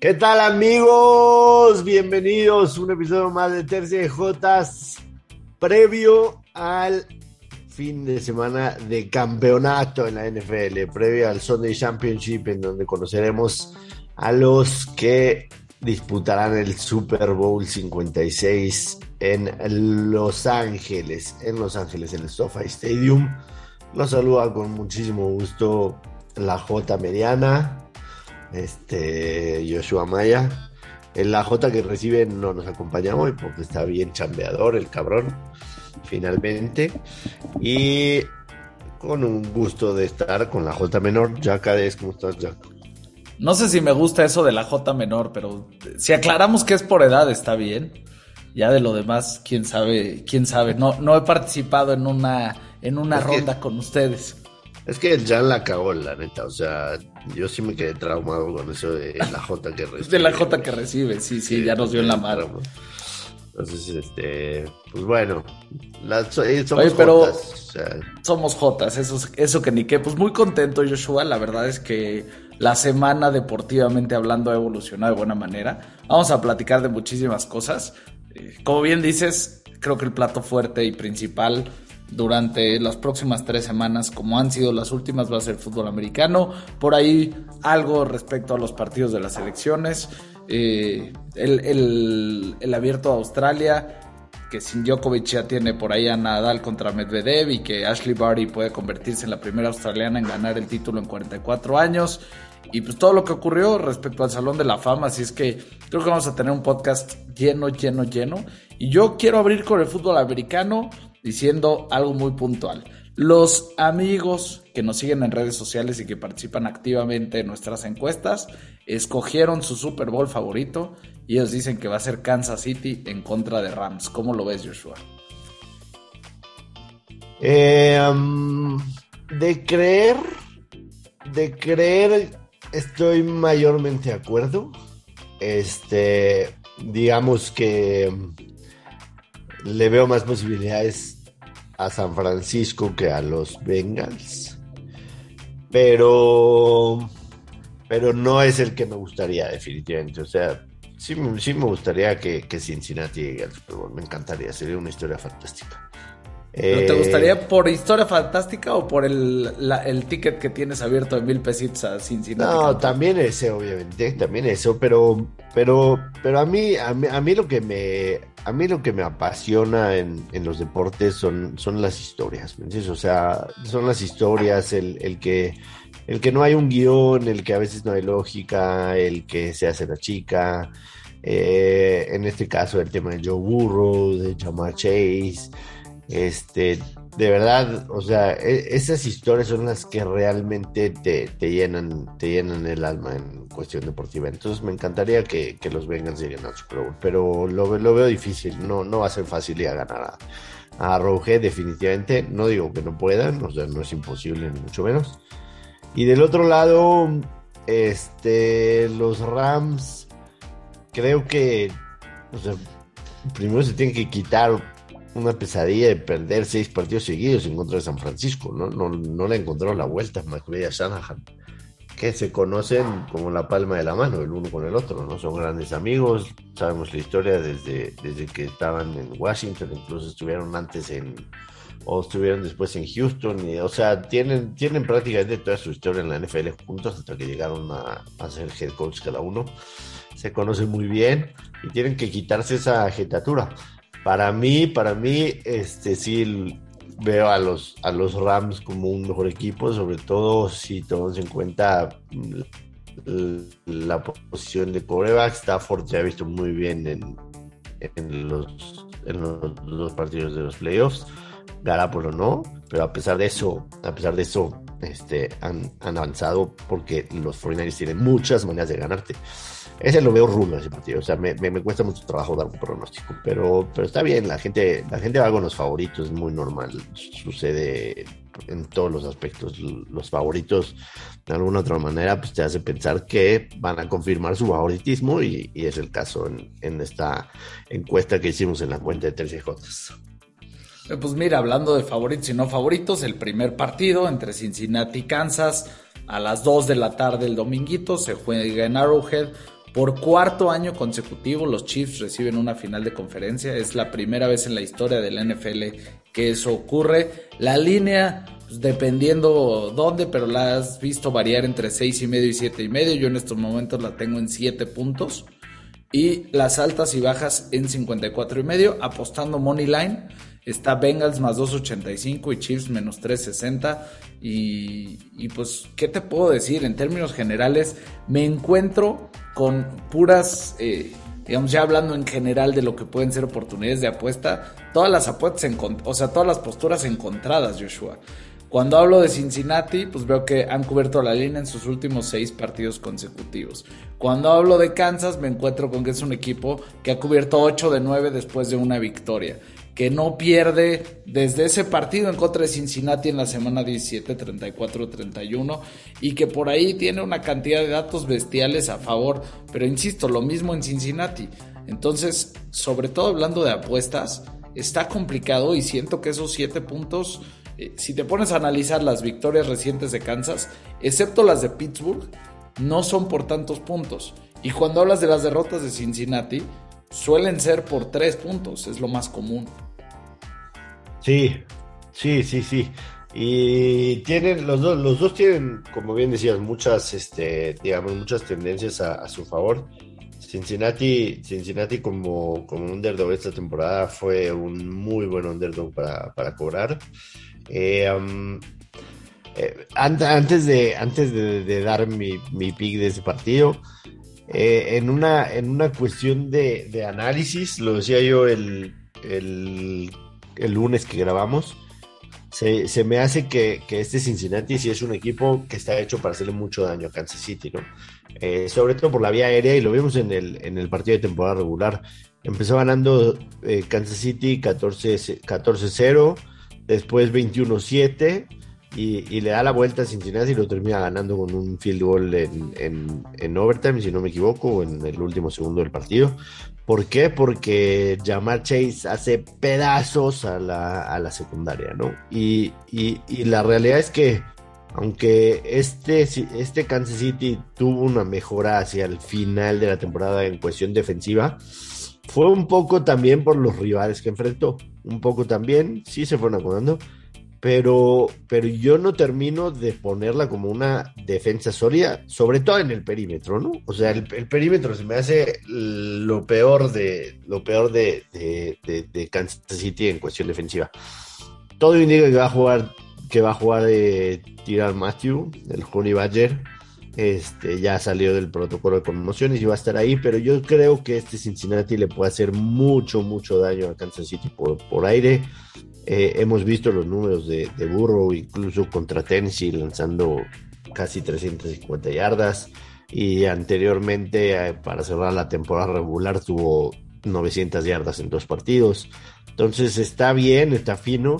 ¿Qué tal amigos? Bienvenidos a un episodio más de Tercia de Jotas previo al fin de semana de campeonato en la NFL, previo al Sunday Championship en donde conoceremos a los que disputarán el Super Bowl 56 en Los Ángeles, en Los Ángeles, en el SoFi Stadium. Los saluda con muchísimo gusto la J Mediana, este Joshua Maya. En la J que recibe no nos acompaña hoy porque está bien chambeador el cabrón, finalmente. Y con un gusto de estar con la J menor. Jack, ¿cómo estás, Jack? No sé si me gusta eso de la J menor, pero si aclaramos que es por edad, está bien. Ya de lo demás, quién sabe, quién sabe. No, no he participado en una, en una ronda con ustedes. Es que ya la cagó, la neta. O sea, yo sí me quedé traumado con eso de la J que recibe. De la J que recibe, sí, sí, ya nos dio en la mano. Entonces, este, pues bueno, eh, somos Jotas, somos Jotas, eso, eso que ni qué. Pues muy contento, Joshua. La verdad es que la semana deportivamente hablando ha evolucionado de buena manera. Vamos a platicar de muchísimas cosas. Eh, como bien dices, creo que el plato fuerte y principal durante las próximas tres semanas, como han sido las últimas, va a ser fútbol americano. Por ahí algo respecto a los partidos de las elecciones. Eh, el, el, abierto a Australia, que sin Djokovic ya tiene por ahí a Nadal contra Medvedev y que Ashley Barty puede convertirse en la primera australiana en ganar el título en 44 años. Y pues todo lo que ocurrió respecto al Salón de la Fama, así es que creo que vamos a tener un podcast lleno, lleno, lleno. Y yo quiero abrir con el fútbol americano diciendo algo muy puntual. Los amigos que nos siguen en redes sociales y que participan activamente en nuestras encuestas escogieron su Super Bowl favorito y ellos dicen que va a ser Kansas City en contra de Rams. ¿Cómo lo ves, Joshua? Eh, um, de creer, de creer, estoy mayormente de acuerdo. Este, digamos que le veo más posibilidades a San Francisco que a los Bengals. Pero, pero no es el que me gustaría, definitivamente. O sea, sí, sí me gustaría que, que Cincinnati llegue al Super Bowl. Me encantaría, sería una historia fantástica. ¿Te eh, gustaría por historia fantástica o por el, ticket que tienes abierto de mil pesitos a Cincinnati? No, también ese, obviamente, también eso, pero, pero, pero a mí, a mí, lo que me, a mí lo que me apasiona en, los deportes son, son las historias, ¿me entiendes? O sea, son las historias, el, el que, el que no hay un guion, el que a veces no hay lógica, el que se hace la chica. Eh, en este caso, el tema de Joe Burrow, de Jamar Chase. Este, de verdad, o sea, e, esas historias son las que realmente te, llenan, te llenan el alma en cuestión deportiva. Entonces me encantaría que, los Bengals lleguen al Super Bowl, pero lo, veo difícil, no, no va a ser fácil ir a ganar a, a definitivamente. No digo que no puedan, o sea, no es imposible, ni mucho menos. Y del otro lado, este, los Rams, creo que, o sea, primero se tienen que quitar una pesadilla de perder seis partidos seguidos en contra de San Francisco. No, no, no le encontró la vuelta a a Shanahan, que se conocen como la palma de la mano, el uno con el otro. no Son grandes amigos, sabemos la historia desde, desde que estaban en Washington, incluso estuvieron antes en o estuvieron después en Houston, o sea, tienen, tienen prácticamente toda su historia en la NFL juntos hasta que llegaron a, a ser head coach cada uno. Se conocen muy bien y tienen que quitarse esa agitatura. Para mí, para mí, este sí veo a los, a los Rams como un mejor equipo, sobre todo si tomamos en cuenta la posición de coreback. Stafford se ha visto muy bien en, en, los, en los, partidos de los playoffs. Garapolo no, pero a pesar de eso, a pesar de eso, este, han, han avanzado porque los 49ers tienen muchas maneras de ganarte. Ese lo veo rulo ese partido. O sea, me, cuesta mucho trabajo dar un pronóstico. Pero, pero está bien, la gente, la gente va con los favoritos, es muy normal. Sucede en todos los aspectos. Los favoritos, de alguna otra manera, pues te hace pensar que van a confirmar su favoritismo. Y, es el caso en, esta encuesta que hicimos en la cuenta de 13J. Eh, pues mira, hablando de favoritos y no favoritos, el primer partido entre Cincinnati y Kansas a las 2 de la tarde el dominguito se juega en Arrowhead Por cuarto año consecutivo, los Chiefs reciben una final de conferencia. Es la primera vez en la historia del NFL que eso ocurre. La línea, pues, dependiendo dónde, pero la has visto variar entre seis y medio y siete y medio. Yo en estos momentos la tengo en 7 puntos. Y las altas y bajas en 54 y medio, apostando Money Line. Está Bengals más 2.85 y Chiefs menos 3.60. Y, y pues, ¿qué te puedo decir? En términos generales, me encuentro con puras, eh, digamos, ya hablando en general de lo que pueden ser oportunidades de apuesta, todas las apuestas, o sea, todas las posturas encontradas, Joshua. Cuando hablo de Cincinnati, pues veo que han cubierto la línea en sus últimos seis partidos consecutivos. Cuando hablo de Kansas, me encuentro con que es un equipo que ha cubierto 8 de 9 después de una victoria que no pierde desde ese partido en contra de Cincinnati en la semana 17, 34-31 y que por ahí tiene una cantidad de datos bestiales a favor, pero insisto, lo mismo en Cincinnati. Entonces, sobre todo hablando de apuestas, está complicado y siento que esos 7 puntos, eh, si te pones a analizar las victorias recientes de Kansas, excepto las de Pittsburgh, no son por tantos puntos. Y cuando hablas de las derrotas de Cincinnati, suelen ser por 3 puntos, es lo más común. Sí, sí, sí, sí. Y tienen, los dos, los dos tienen, como bien decías, muchas, este, digamos, muchas tendencias a, su favor. Cincinnati, Cincinnati como, como underdog esta temporada fue un muy buen underdog para, para cobrar. Eh, eh, antes de, antes de, dar mi, mi, pick de ese partido, eh, en, una, en una cuestión de, análisis, lo decía yo el, el lunes que grabamos, se, me hace que, este Cincinnati sí es un equipo que está hecho para hacerle mucho daño a Kansas City, ¿no? Eh, sobre todo por la vía aérea y lo vimos en el, en el partido de temporada regular. Empezó ganando eh, Kansas City 14-0, después 21-7 y, le da la vuelta a Cincinnati y lo termina ganando con un field goal en, en, overtime, si no me equivoco, en el último segundo del partido. ¿Por qué? Porque Jamar Chase hace pedazos a la, secundaria, ¿no? Y, la realidad es que, aunque este, este Kansas City tuvo una mejora hacia el final de la temporada en cuestión defensiva, fue un poco también por los rivales que enfrentó. Un poco también, sí se fueron acomodando pero, pero yo no termino de ponerla como una defensa sólida, sobre todo en el perímetro, ¿no? O sea, el, perímetro se me hace lo peor de lo peor de, de, Kansas City en cuestión defensiva. Todo indica que va a jugar que va a jugar de Tirar Matthew, el Honey Badger. Este, ya salió del protocolo de conmociones y va a estar ahí, pero yo creo que este Cincinnati le puede hacer mucho, mucho daño a Kansas City por, por aire. Eh, hemos visto los números de, Burrow, incluso contra Tennessee, lanzando casi 350 yardas. Y anteriormente, eh, para cerrar la temporada regular, tuvo 900 yardas en dos partidos. Entonces está bien, está fino.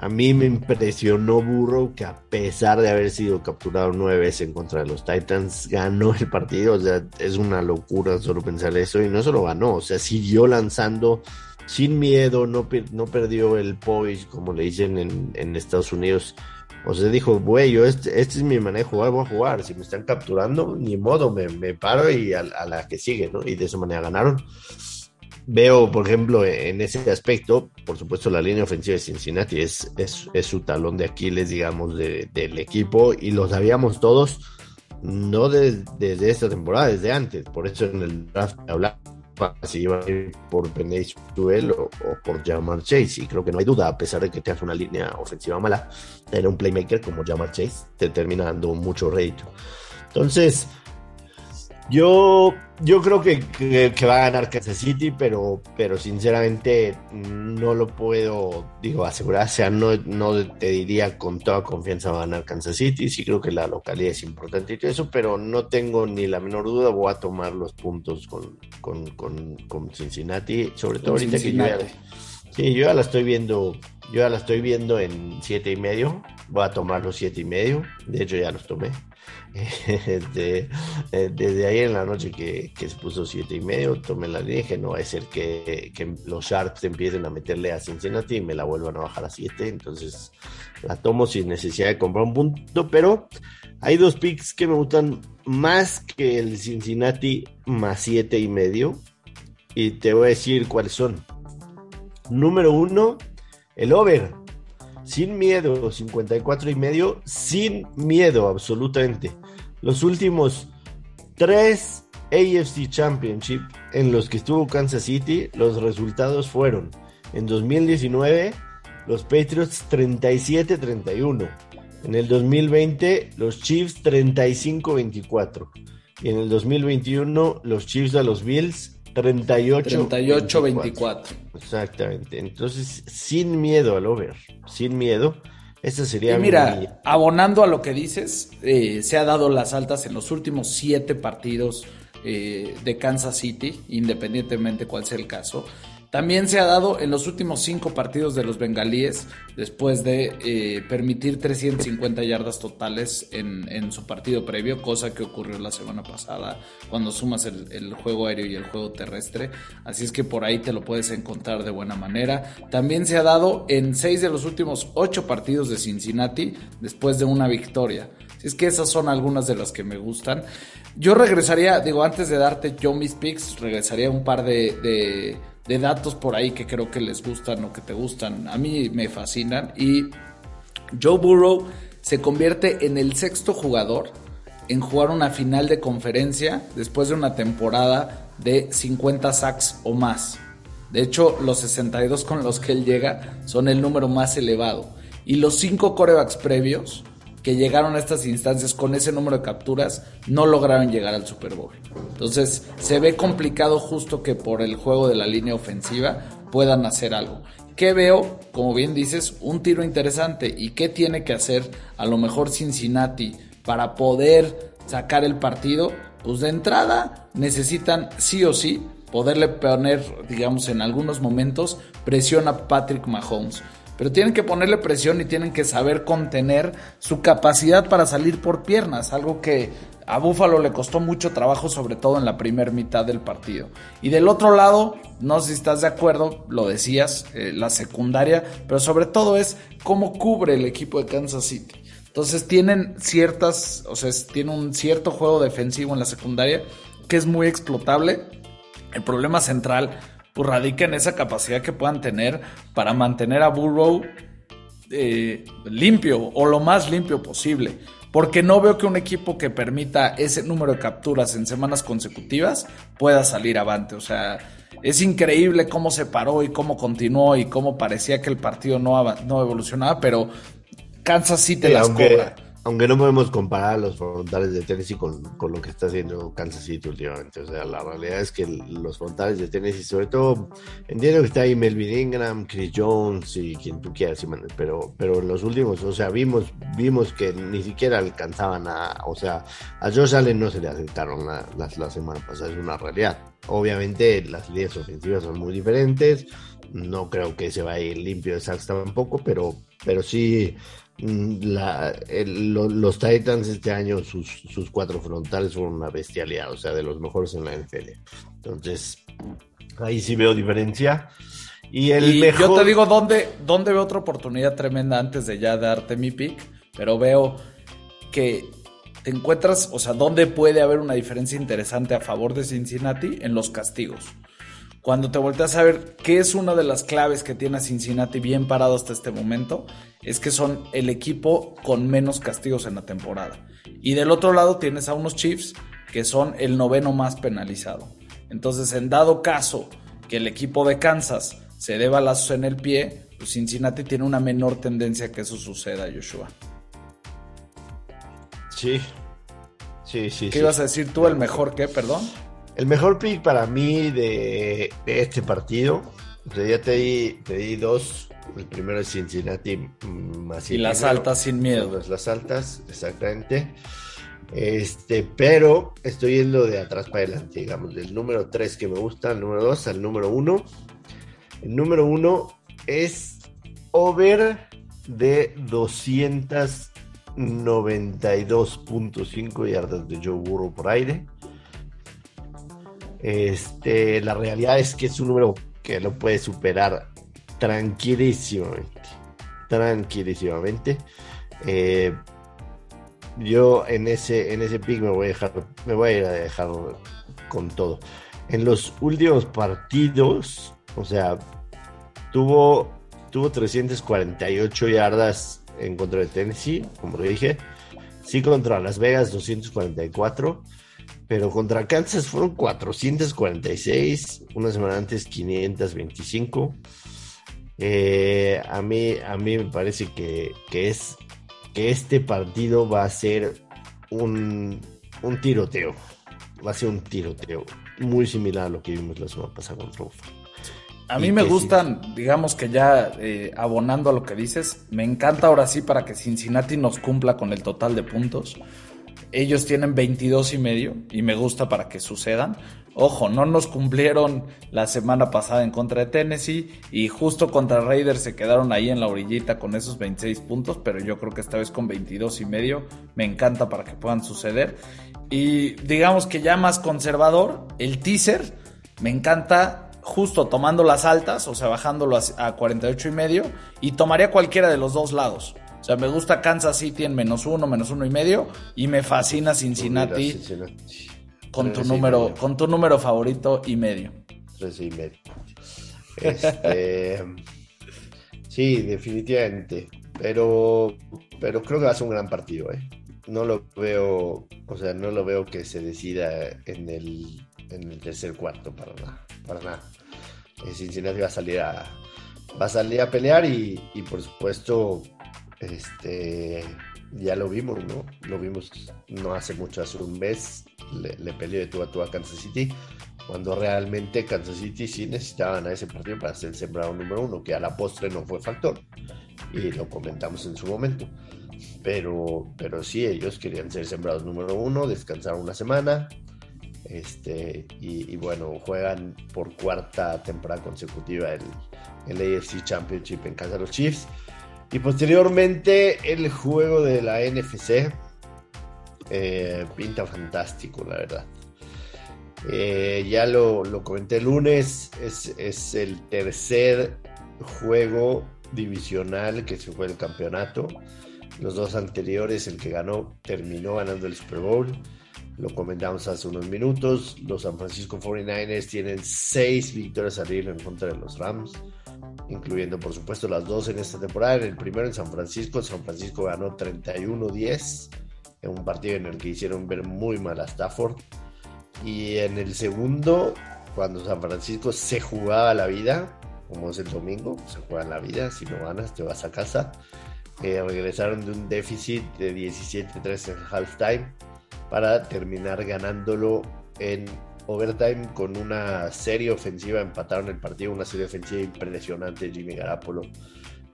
A mí me impresionó Burrow que a pesar de haber sido capturado nueve veces en contra de los Titans, ganó el partido. O sea, es una locura solo pensar eso. Y no solo ganó, o sea, siguió lanzando sin miedo, no, no perdió el poise, como le dicen en, Estados Unidos. O sea, dijo, güey, yo este, este es mi manejo, voy a jugar. Si me están capturando, ni modo, me, me paro y a, la que sigue, ¿no? Y de esa manera ganaron. Veo, por ejemplo, en ese aspecto, por supuesto, la línea ofensiva de Cincinnati es, es, su talón de Aquiles, digamos, del equipo, y lo sabíamos todos, no desde esta temporada, desde antes. Por eso en el draft hablamos si iba a ir por Penny Duel o, por Jamar Chase. Y creo que no hay duda, a pesar de que tengas una línea ofensiva mala, tener un playmaker como Jamar Chase te termina dando mucho rédito. Entonces, yo, yo creo que, que, va a ganar Kansas City, pero, pero sinceramente no lo puedo, digo, asegurar. O sea, no, no te diría con toda confianza va a ganar Kansas City. Sí creo que la localidad es importante y todo eso, pero no tengo ni la menor duda. Voy a tomar los puntos con, con, con, con Cincinnati, sobre todo ahorita que yo ya, sí, yo ya la estoy viendo, yo ya la estoy viendo en siete y medio. Voy a tomar los siete y medio. De hecho, ya los tomé. Este, eh, desde ahí en la noche que, se puso siete y medio, tomé la línea no va a ser que, los Sharks empiecen a meterle a Cincinnati y me la vuelvan a bajar a 7. Entonces la tomo sin necesidad de comprar un punto, pero Hay dos picks que me gustan más que el Cincinnati más siete y medio. Y te voy a decir cuáles son. Número uno, el over. Sin miedo, 54 y medio. Sin miedo, absolutamente. Los últimos tres AFC Championship en los que estuvo Kansas City, los resultados fueron en 2019 los Patriots 37-31. En el 2020, los Chiefs 35-24. Y en el 2021, los Chiefs a los Bills 38-24. Exactamente. Entonces, sin miedo al over, sin miedo. Esa sería y mira, abonando a lo que dices, eh, se ha dado las altas en los últimos siete partidos eh, de Kansas City, independientemente cuál sea el caso. También se ha dado en los últimos cinco partidos de los bengalíes, después de eh, permitir 350 yardas totales en, su partido previo, cosa que ocurrió la semana pasada cuando sumas el, juego aéreo y el juego terrestre. Así es que por ahí te lo puedes encontrar de buena manera. También se ha dado en seis de los últimos ocho partidos de Cincinnati, después de una victoria. Así es que esas son algunas de las que me gustan. Yo regresaría, digo, antes de darte yo mis picks, regresaría un par de de datos por ahí que creo que les gustan o que te gustan. A mí me fascinan. Y Joe Burrow se convierte en el sexto jugador en jugar una final de conferencia después de una temporada de 50 sacks o más. De hecho, los 62 con los que él llega son el número más elevado. Y los 5 corebacks previos que llegaron a estas instancias con ese número de capturas no lograron llegar al Super Bowl. Entonces se ve complicado justo que por el juego de la línea ofensiva puedan hacer algo. ¿Qué veo? Como bien dices, un tiro interesante. ¿Y qué tiene que hacer a lo mejor Cincinnati para poder sacar el partido? Pues de entrada necesitan sí o sí poderle poner, digamos, en algunos momentos presión a Patrick Mahomes pero tienen que ponerle presión y tienen que saber contener su capacidad para salir por piernas, algo que a Búfalo le costó mucho trabajo, sobre todo en la primera mitad del partido. Y del otro lado, no sé si estás de acuerdo, lo decías, eh, la secundaria, pero sobre todo es cómo cubre el equipo de Kansas City. Entonces tienen ciertas, o sea, tiene un cierto juego defensivo en la secundaria que es muy explotable. El problema central pues radica en esa capacidad que puedan tener para mantener a Burrow eh, limpio o lo más limpio posible. Porque no veo que un equipo que permita ese número de capturas en semanas consecutivas pueda salir avante. O sea, es increíble cómo se paró y cómo continuó y cómo parecía que el partido no, no evolucionaba, pero Kansas sí te las cobra aunque no podemos comparar a los frontales de Tennessee con, con, lo que está haciendo Kansas City últimamente. O sea, la realidad es que los frontales de Tennessee, sobre todo, entiendo que está ahí Melvin Ingram, Chris Jones y quien tú quieras, pero, pero en los últimos, o sea, vimos, vimos que ni siquiera alcanzaban a, o sea, a Josh Allen no se le aceptaron la, la semana pasada, es una realidad. Obviamente las líneas ofensivas son muy diferentes, no creo que se vaya limpio de sacks tampoco, pero, pero sí Mm, la, los Titans este año, sus, sus, cuatro frontales fueron una bestialidad, o sea, de los mejores en la NFL. Entonces, ahí sí veo diferencia. Y el mejor... Yo te digo dónde, dónde veo otra oportunidad tremenda antes de ya darte mi pick, pero veo que te encuentras, o sea, dónde puede haber una diferencia interesante a favor de Cincinnati en los castigos cuando te volteas a ver qué es una de las claves que tiene a Cincinnati bien parado hasta este momento, es que son el equipo con menos castigos en la temporada. Y del otro lado tienes a unos Chiefs que son el noveno más penalizado. Entonces, en dado caso que el equipo de Kansas se dé balazos en el pie, pues Cincinnati tiene una menor tendencia que eso suceda, Joshua. Sí. Sí, sí. ¿Qué ibas a decir tú? ¿El mejor qué, perdón? El mejor pick para mí de, este partido, ya te di, te di dos. El primero es Cincinnati mm, más Y las altas sin miedo. Las altas, exactamente. Este, pero estoy yendo de atrás para adelante, digamos, del número 3 que me gusta, el número 2 al número 1. El número 1 es over de 292.5 yardas de Joe Burrow por aire. Este, la realidad es que es un número que lo puede superar tranquilísimamente. Tranquilísimamente. Eh, yo en ese, en ese pick me voy a dejar, me voy a ir a dejar con todo. En los últimos partidos, o sea, tuvo, tuvo 348 yardas en contra de Tennessee, como le dije. Sí contra Las Vegas 244, pero contra Kansas fueron 446, una semana antes 525. Eh, a, mí, a mí me parece que, es, que este partido va a ser un, un tiroteo. Va a ser un tiroteo muy similar a lo que vimos la semana pasada contra Buffalo. A mí me gustan, digamos que ya eh, abonando a lo que dices, me encanta ahora sí para que Cincinnati nos cumpla con el total de puntos. Ellos tienen 22 y medio y me gusta para que sucedan. Ojo, no nos cumplieron la semana pasada en contra de Tennessee y justo contra Raiders se quedaron ahí en la orillita con esos 26 puntos, pero yo creo que esta vez con 22 y medio me encanta para que puedan suceder. Y digamos que ya más conservador, el teaser me encanta justo tomando las altas, o sea, bajándolo a, 48 y medio, y tomaría cualquiera de los dos lados. O sea, me gusta Kansas City en menos uno, menos uno y medio, y me fascina Cincinnati, con tu número, con tu número favorito y medio. Tres y medio. Este, sí, definitivamente. Pero, pero creo que va a ser un gran partido, ¿eh? No lo veo, o sea, no lo veo que se decida en el, en el tercer cuarto para nada, para nada. Cincinnati va a salir a, va a, salir a pelear y, por supuesto, este, ya lo vimos, ¿no? Lo vimos no hace mucho, hace un mes, le, peleó de tú a tú a Kansas City, cuando realmente Kansas City sí necesitaban a ese partido para ser sembrado número uno, que a la postre no fue factor, y lo comentamos en su momento. Pero, pero sí, ellos querían ser sembrados número uno, descansar una semana, este, y, bueno, juegan por cuarta temporada consecutiva el, el AFC Championship en casa de los Chiefs. Y posteriormente el juego de la NFC. Eh, pinta fantástico, la verdad. Eh, ya lo, comenté el lunes, es, es, el tercer juego divisional que se fue el campeonato. Los dos anteriores, el que ganó, terminó ganando el Super Bowl. Lo comentamos hace unos minutos. Los San Francisco 49ers tienen seis victorias al hilo en contra de los Rams, incluyendo por supuesto las dos en esta temporada. En el primero en San Francisco, San Francisco ganó 31-10 en un partido en el que hicieron ver muy mal a Stafford. Y en el segundo, cuando San Francisco se jugaba la vida, como es el domingo, se juega la vida, si no ganas te vas a casa. Eh, regresaron de un déficit de 17-3 en halftime para terminar ganándolo en overtime con una serie ofensiva. Empataron el partido, una serie ofensiva impresionante. Jimmy Garapolo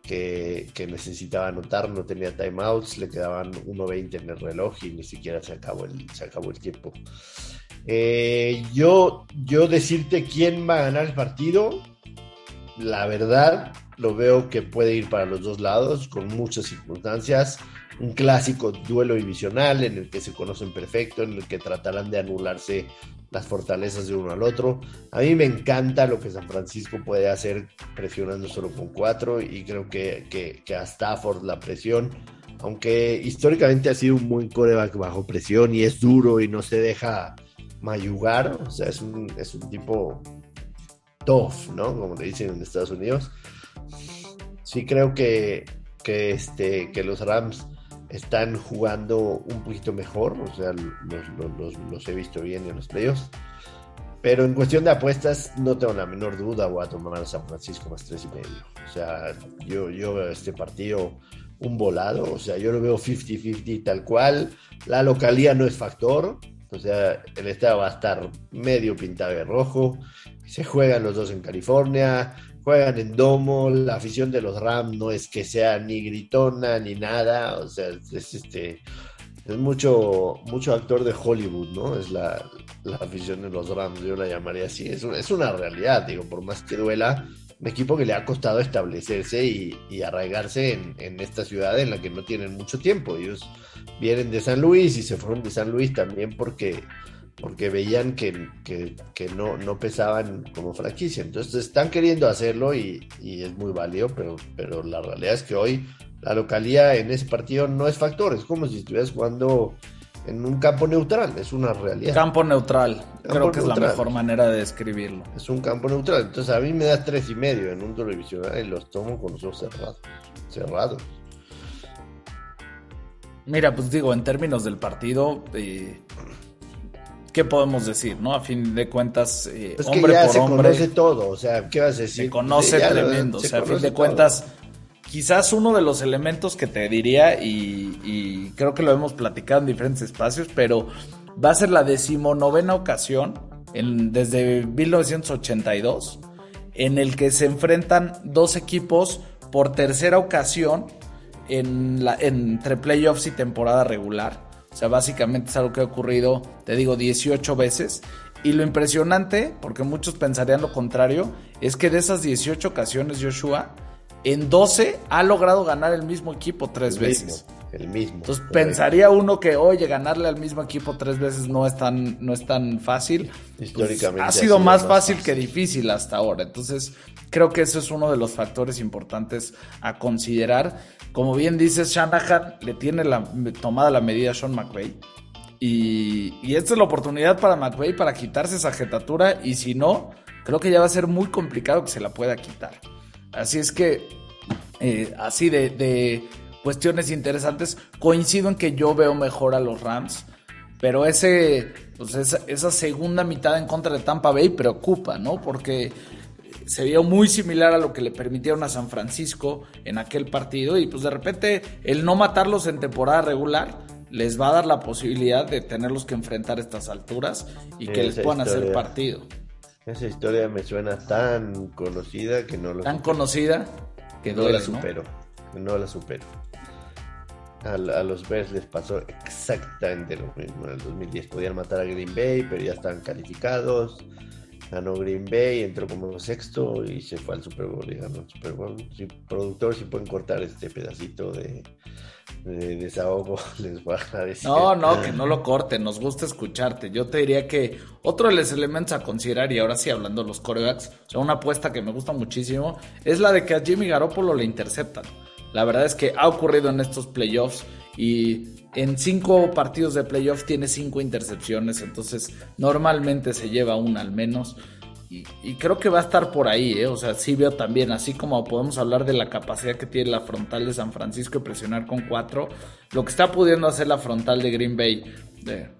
que, necesitaba anotar, no tenía timeouts, le quedaban 1.20 en el reloj y ni siquiera se acabó el, se acabó el tiempo. Eh, yo, yo decirte quién va a ganar el partido, la verdad, lo veo que puede ir para los dos lados, con muchas circunstancias un clásico duelo divisional en el que se conocen perfecto, en el que tratarán de anularse las fortalezas de uno al otro. A mí me encanta lo que San Francisco puede hacer presionando solo con cuatro y creo que, que, a Stafford la presión, aunque históricamente ha sido un buen coreback bajo presión y es duro y no se deja mayugar, o sea, es un, es un tipo tough, ¿no? Como le dicen en Estados Unidos. Sí creo que, que, este, que los Rams están jugando un poquito mejor, o sea, los, he visto bien en los playoffs. Pero en cuestión de apuestas, no tengo la menor duda, voy a tomar a San Francisco más tres y medio. O sea, yo, yo veo este partido un volado, o sea, yo lo veo 50-50 tal cual. La localidad no es factor, o sea, el estado va a estar medio pintado de rojo. Se juegan los dos en California juegan en domo, la afición de los Rams no es que sea ni gritona ni nada, o sea, es este es mucho mucho actor de Hollywood, ¿no? Es la, afición de los Rams, yo la llamaría así, es, es una realidad, digo, por más que duela, un equipo que le ha costado establecerse y, arraigarse en, en, esta ciudad en la que no tienen mucho tiempo. Ellos vienen de San Luis y se fueron de San Luis también porque porque veían que, no, no, pesaban como franquicia. Entonces están queriendo hacerlo y, es muy válido, pero, pero la realidad es que hoy la localidad en ese partido no es factor, es como si estuvieras jugando en un campo neutral, es una realidad. Campo neutral, creo que es la mejor manera de describirlo. Es un campo neutral, entonces a mí me das tres y medio en un televisional y los tomo con los ojos cerrados. Cerrados. Mira, pues digo, en términos del partido, eh, ¿qué podemos decir, no? A fin de cuentas, eh, es que ya se conoce todo, o sea, ¿qué vas a decir? Se conoce tremendo, o sea, a fin de cuentas, quizás uno de los elementos que te diría, y, creo que lo hemos platicado en diferentes espacios, pero va a ser la decimonovena ocasión en, desde 1982 en el que se enfrentan dos equipos por tercera ocasión en la, entre playoffs y temporada regular. O sea, básicamente es algo que ha ocurrido, te digo, 18 veces. Y lo impresionante, porque muchos pensarían lo contrario, es que de esas 18 ocasiones, Joshua, en 12 ha logrado ganar el mismo equipo tres veces. el mismo. Entonces pensaría uno que, oye, ganarle al mismo equipo tres veces no es tan, no es tan fácil. Pues, Históricamente. ha, sido más, fácil, que difícil hasta ahora. Entonces, creo que eso es uno de los factores importantes a considerar. Como bien dices, Shanahan le tiene la, tomada la medida a Sean McVay. Y, y, esta es la oportunidad para McVay para quitarse esa jetatura. Y si no, creo que ya va a ser muy complicado que se la pueda quitar. Así es que, eh, así de, cuestiones interesantes, coincido en que yo veo mejor a los Rams. Pero ese, pues esa segunda mitad en contra de Tampa Bay preocupa, ¿no? Porque se vio muy similar a lo que le permitieron a San Francisco en aquel partido y pues de repente el no matarlos en temporada regular les va a dar la posibilidad de tenerlos que enfrentar a estas alturas y que les puedan hacer partido. Esa historia me suena tan conocida que no lo Tan conocida que no la supero. ¿no? la supero. A, los Bears les pasó exactamente lo mismo en el 2010. Podían matar a Green Bay, pero ya estaban calificados ganó Green Bay, entró como sexto y se fue al Super Bowl y ganó el Super Bowl. Si productor, si pueden cortar este pedacito de, de desahogo, les voy a agradecer. No, no, que no lo corten, nos gusta escucharte. Yo te diría que otro de los elementos a considerar, y ahora sí hablando de los corebacks, o una apuesta que me gusta muchísimo, es la de que a Jimmy Garoppolo le interceptan. La verdad es que ha ocurrido en estos playoffs y en cinco partidos de playoff tiene cinco intercepciones, entonces normalmente se lleva una al menos. Y, creo que va a estar por ahí, ¿eh? o sea, sí veo también, así como podemos hablar de la capacidad que tiene la frontal de San Francisco de presionar con cuatro, lo que está pudiendo hacer la frontal de Green Bay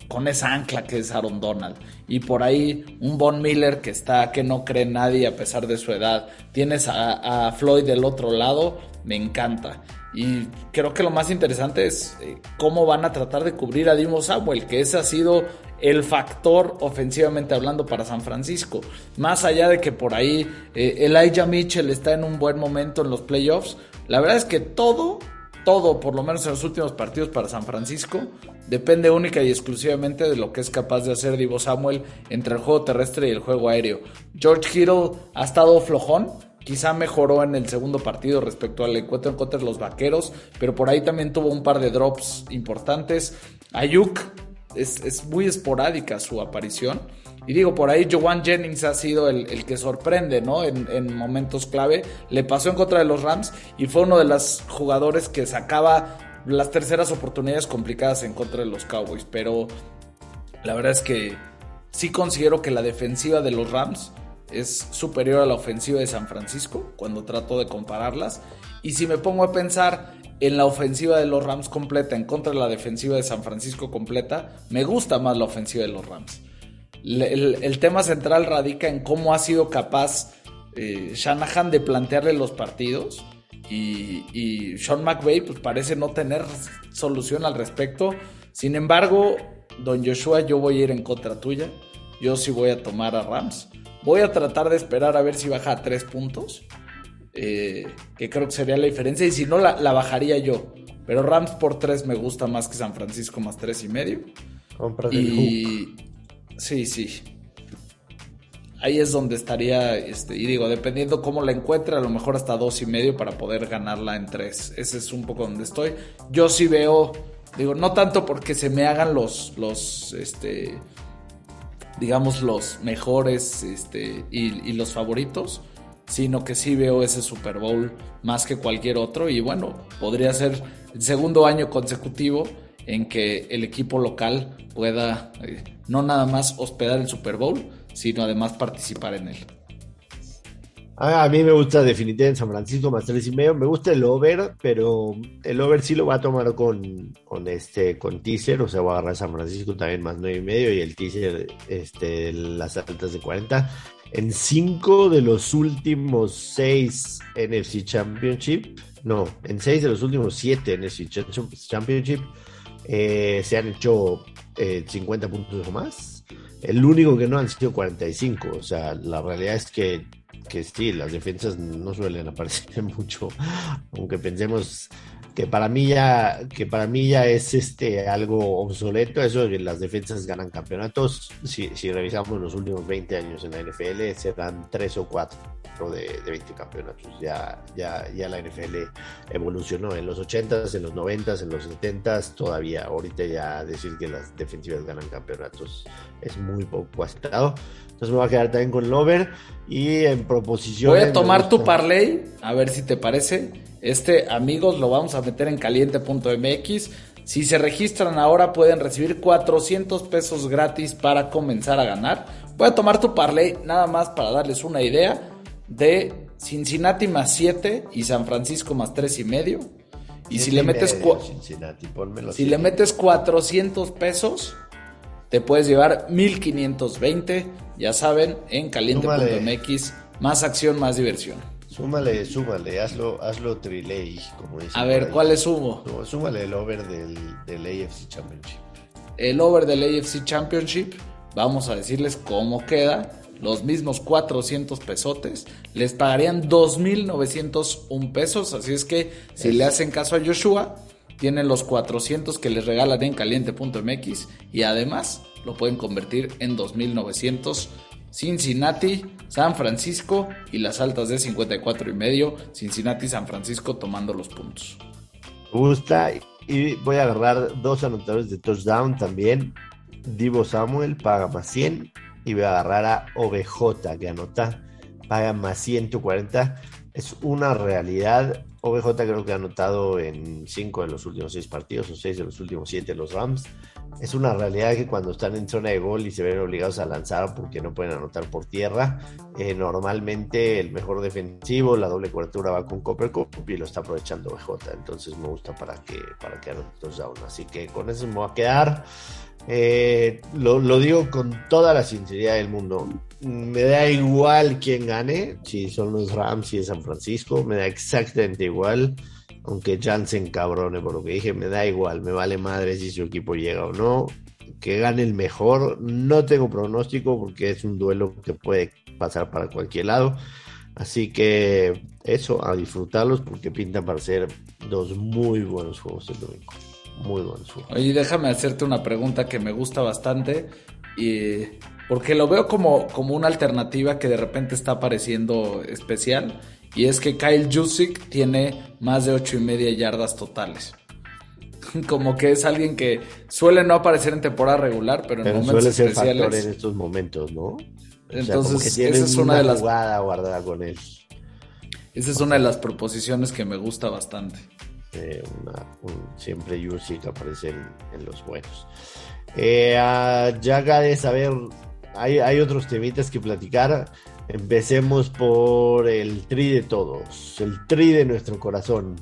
con esa ancla que es Aaron Donald. Y por ahí un Von Miller que está, que no cree nadie a pesar de su edad. Tienes a, a Floyd del otro lado, me encanta. Y creo que lo más interesante es eh, cómo van a tratar de cubrir a Dimo Samuel, que ese ha sido el factor ofensivamente hablando para San Francisco. Más allá de que por ahí eh, Elijah Mitchell está en un buen momento en los playoffs, la verdad es que todo, todo, por lo menos en los últimos partidos para San Francisco, depende única y exclusivamente de lo que es capaz de hacer Divo Samuel entre el juego terrestre y el juego aéreo. George Kittle ha estado flojón Quizá mejoró en el segundo partido respecto al encuentro en contra de los vaqueros, pero por ahí también tuvo un par de drops importantes. Ayuk es, muy esporádica su aparición. Y digo, por ahí Joan Jennings ha sido el, que sorprende, ¿no? En, momentos clave. Le pasó en contra de los Rams y fue uno de los jugadores que sacaba las terceras oportunidades complicadas en contra de los Cowboys. Pero la verdad es que sí considero que la defensiva de los Rams es superior a la ofensiva de San Francisco cuando trato de compararlas. Y si me pongo a pensar en la ofensiva de los Rams completa en contra de la defensiva de San Francisco completa, me gusta más la ofensiva de los Rams. El, tema central radica en cómo ha sido capaz eh, Shanahan de plantearle los partidos. Y, y Sean McVay pues parece no tener solución al respecto. Sin embargo, don Joshua, yo voy a ir en contra tuya. Yo sí voy a tomar a Rams. Voy a tratar de esperar a ver si baja a tres puntos. Eh, que creo que sería la diferencia. Y si no, la, bajaría yo. Pero Rams por tres me gusta más que San Francisco más tres y medio. y sí, sí. Ahí es donde estaría, este, y digo, dependiendo cómo la encuentre, a lo mejor hasta dos y medio para poder ganarla en tres. Ese es un poco donde estoy. Yo sí veo, digo, no tanto porque se me hagan los, los, este, digamos, los mejores este, y, los favoritos. sino que sí veo ese Super Bowl más que cualquier otro y bueno, podría ser el segundo año consecutivo en que el equipo local pueda eh, no nada más hospedar el Super Bowl, sino además participar en él. A, mí me gusta definitivamente en San Francisco más tres y medio. Me gusta el over, pero el over sí lo va a tomar con, con este con teaser, o sea, voy a agarrar San Francisco también más nueve y medio y el teaser este las altas de 40. En cinco de los últimos seis NFC Championship, no, en seis de los últimos siete NFC Championship eh, se han hecho 50 eh, puntos o más. El único que no han sido 45. O sea, la realidad es que que sí, las defensas no suelen aparecer mucho, aunque pensemos que para mí ya, que para mí ya es este algo obsoleto, eso de que las defensas ganan campeonatos, si, si revisamos los últimos 20 años en la NFL, serán 3 o 4 de, de 20 campeonatos, ya, ya, ya la NFL evolucionó en los 80s, en los 90s, en los 70s, todavía, ahorita ya decir que las defensivas ganan campeonatos es muy poco aceptado. Entonces me voy a quedar también con el over y en proposición. Voy a tomar tu parlay, a ver si te parece. Este, amigos, lo vamos a meter en caliente.mx. Si se registran ahora pueden recibir 400 pesos gratis para comenzar a ganar. Voy a tomar tu parlay nada más para darles una idea de Cincinnati más 7 y San Francisco más 3 y medio. Y si le metes si le metes 400 pesos, te puedes llevar 1520, ya saben, en caliente.mx, más acción, más diversión. Súmale, súmale, hazlo, hazlo triley, como dice. A ver, ¿cuál es sumo? súmale el over del, del AFC Championship. El over del AFC Championship, vamos a decirles cómo queda los mismos 400 pesotes, les pagarían 2.901 pesos. Así es que si le hacen caso a Joshua, tienen los 400 que les regalan en caliente.mx y además lo pueden convertir en 2900 Cincinnati, San Francisco y las altas de 54 y medio. Cincinnati, San Francisco tomando los puntos. Me gusta y voy a agarrar dos anotadores de touchdown también. Divo Samuel paga más 100 y voy a agarrar a OBJ que anota paga más 140. Es una realidad OBJ creo que ha anotado en 5 de los últimos 6 partidos o 6 de los últimos 7 los Rams. Es una realidad que cuando están en zona de gol y se ven obligados a lanzar porque no pueden anotar por tierra, eh, normalmente el mejor defensivo, la doble cobertura va con Copper Cup y lo está aprovechando OBJ. Entonces me gusta para que, para que anote touchdown. Así que con eso me voy a quedar. Eh, lo, digo con toda la sinceridad del mundo. Me da igual quién gane, si son los Rams y de San Francisco, me da exactamente igual. Aunque Jansen cabrone por lo que dije, me da igual, me vale madre si su equipo llega o no. Que gane el mejor, no tengo pronóstico porque es un duelo que puede pasar para cualquier lado. Así que eso, a disfrutarlos porque pintan para ser dos muy buenos juegos el domingo muy buen Oye, déjame hacerte una pregunta que me gusta bastante. Y porque lo veo como, como una alternativa que de repente está apareciendo especial. Y es que Kyle Jusic tiene más de ocho y media yardas totales. Como que es alguien que suele no aparecer en temporada regular, pero en momentos suele ser especiales. en estos momentos, ¿no? Entonces, esa es una, de las. guardada con él. Esa es una de las proposiciones que me gusta bastante. Eh, siempre que aparece en, los buenos. Eh, ya de saber, hay, otros temitas que platicar. Empecemos por el tri de todos, el tri de nuestro corazón,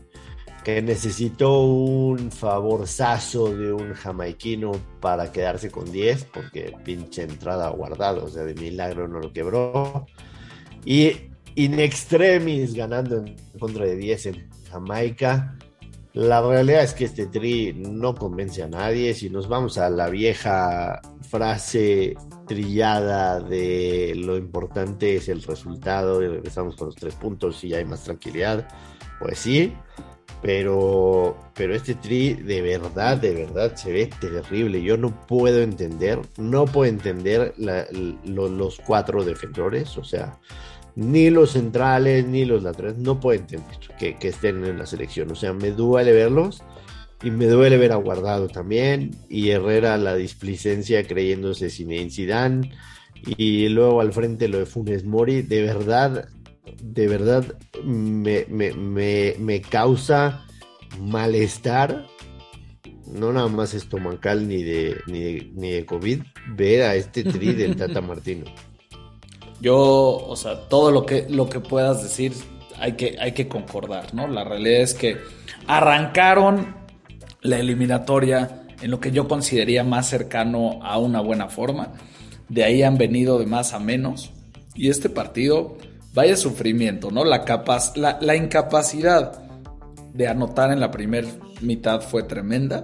que necesitó un favorzazo de un jamaiquino para quedarse con 10, porque pinche entrada guardado, o sea, de milagro no lo quebró. Y in extremis ganando en contra de 10 en Jamaica. La realidad es que este tri no convence a nadie. Si nos vamos a la vieja frase trillada de lo importante es el resultado y regresamos con los tres puntos y hay más tranquilidad, pues sí. Pero, pero este tri de verdad, de verdad se ve terrible. Yo no puedo entender, no puedo entender los cuatro defensores. O sea, ni los centrales ni los laterales no pueden entender que, que, estén en la selección. O sea, me duele verlos y me duele ver a Guardado también y Herrera la displicencia creyéndose sin Zidane y luego al frente lo de Funes Mori. De verdad, de verdad, me, me, me, me causa malestar, no nada más estomacal ni de, ni de, ni de COVID, ver a este tri del Tata Martino. Yo, o sea, todo lo que, lo que puedas decir hay que, hay que concordar, ¿no? La realidad es que arrancaron la eliminatoria en lo que yo consideraría más cercano a una buena forma. De ahí han venido de más a menos. Y este partido, vaya sufrimiento, ¿no? La, capaz, la, la incapacidad de anotar en la primera mitad fue tremenda.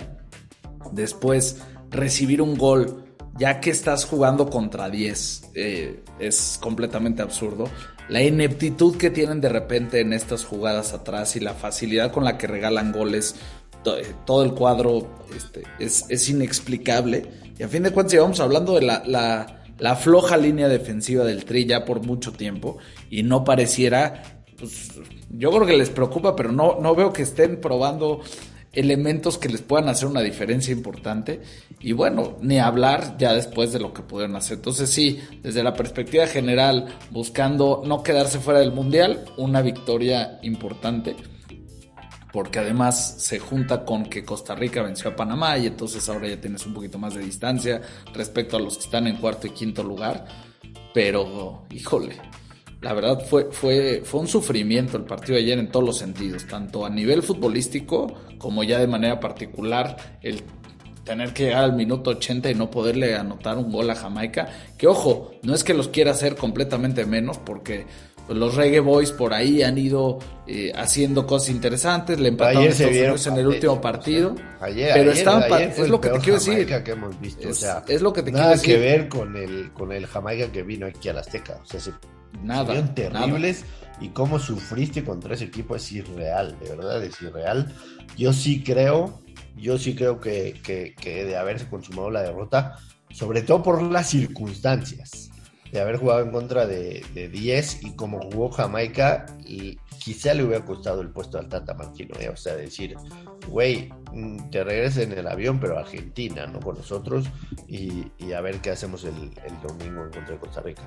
Después, recibir un gol ya que estás jugando contra 10, eh, es completamente absurdo. La ineptitud que tienen de repente en estas jugadas atrás y la facilidad con la que regalan goles, todo el cuadro este, es, inexplicable. Y a fin de cuentas llevamos hablando de la, la, floja línea defensiva del Tri ya por mucho tiempo y no pareciera... Pues, yo creo que les preocupa, pero no, no veo que estén probando elementos que les puedan hacer una diferencia importante. Y bueno, ni hablar ya después de lo que pudieron hacer. Entonces sí, desde la perspectiva general, buscando no quedarse fuera del Mundial, una victoria importante. Porque además se junta con que Costa Rica venció a Panamá y entonces ahora ya tienes un poquito más de distancia respecto a los que están en cuarto y quinto lugar. Pero, híjole, la verdad fue, fue, fue un sufrimiento el partido de ayer en todos los sentidos, tanto a nivel futbolístico como ya de manera particular el tener que llegar al minuto 80 y no poderle anotar un gol a Jamaica, que ojo, no es que los quiera hacer completamente menos, porque los Reggae Boys por ahí han ido eh, haciendo cosas interesantes, le empataron a Estados Unidos en el último partido, ayer, pero ayer, estaban ayer es lo que te quiero decir. Que hemos visto. Es, o sea, es lo que te quiero nada decir. que ver con el, con el Jamaica que vino aquí al Azteca. O sea, se Nada, terribles y cómo sufriste contra ese equipo es irreal, de verdad es irreal. Yo sí creo, yo sí creo que, que, que de haberse consumado la derrota, sobre todo por las circunstancias, de haber jugado en contra de, de 10 y como jugó Jamaica, y quizá le hubiera costado el puesto al Tata Martino, ¿eh? o sea, decir, güey, mm, te regreses en el avión, pero a Argentina, no con nosotros, y, y a ver qué hacemos el, el, domingo en contra de Costa Rica.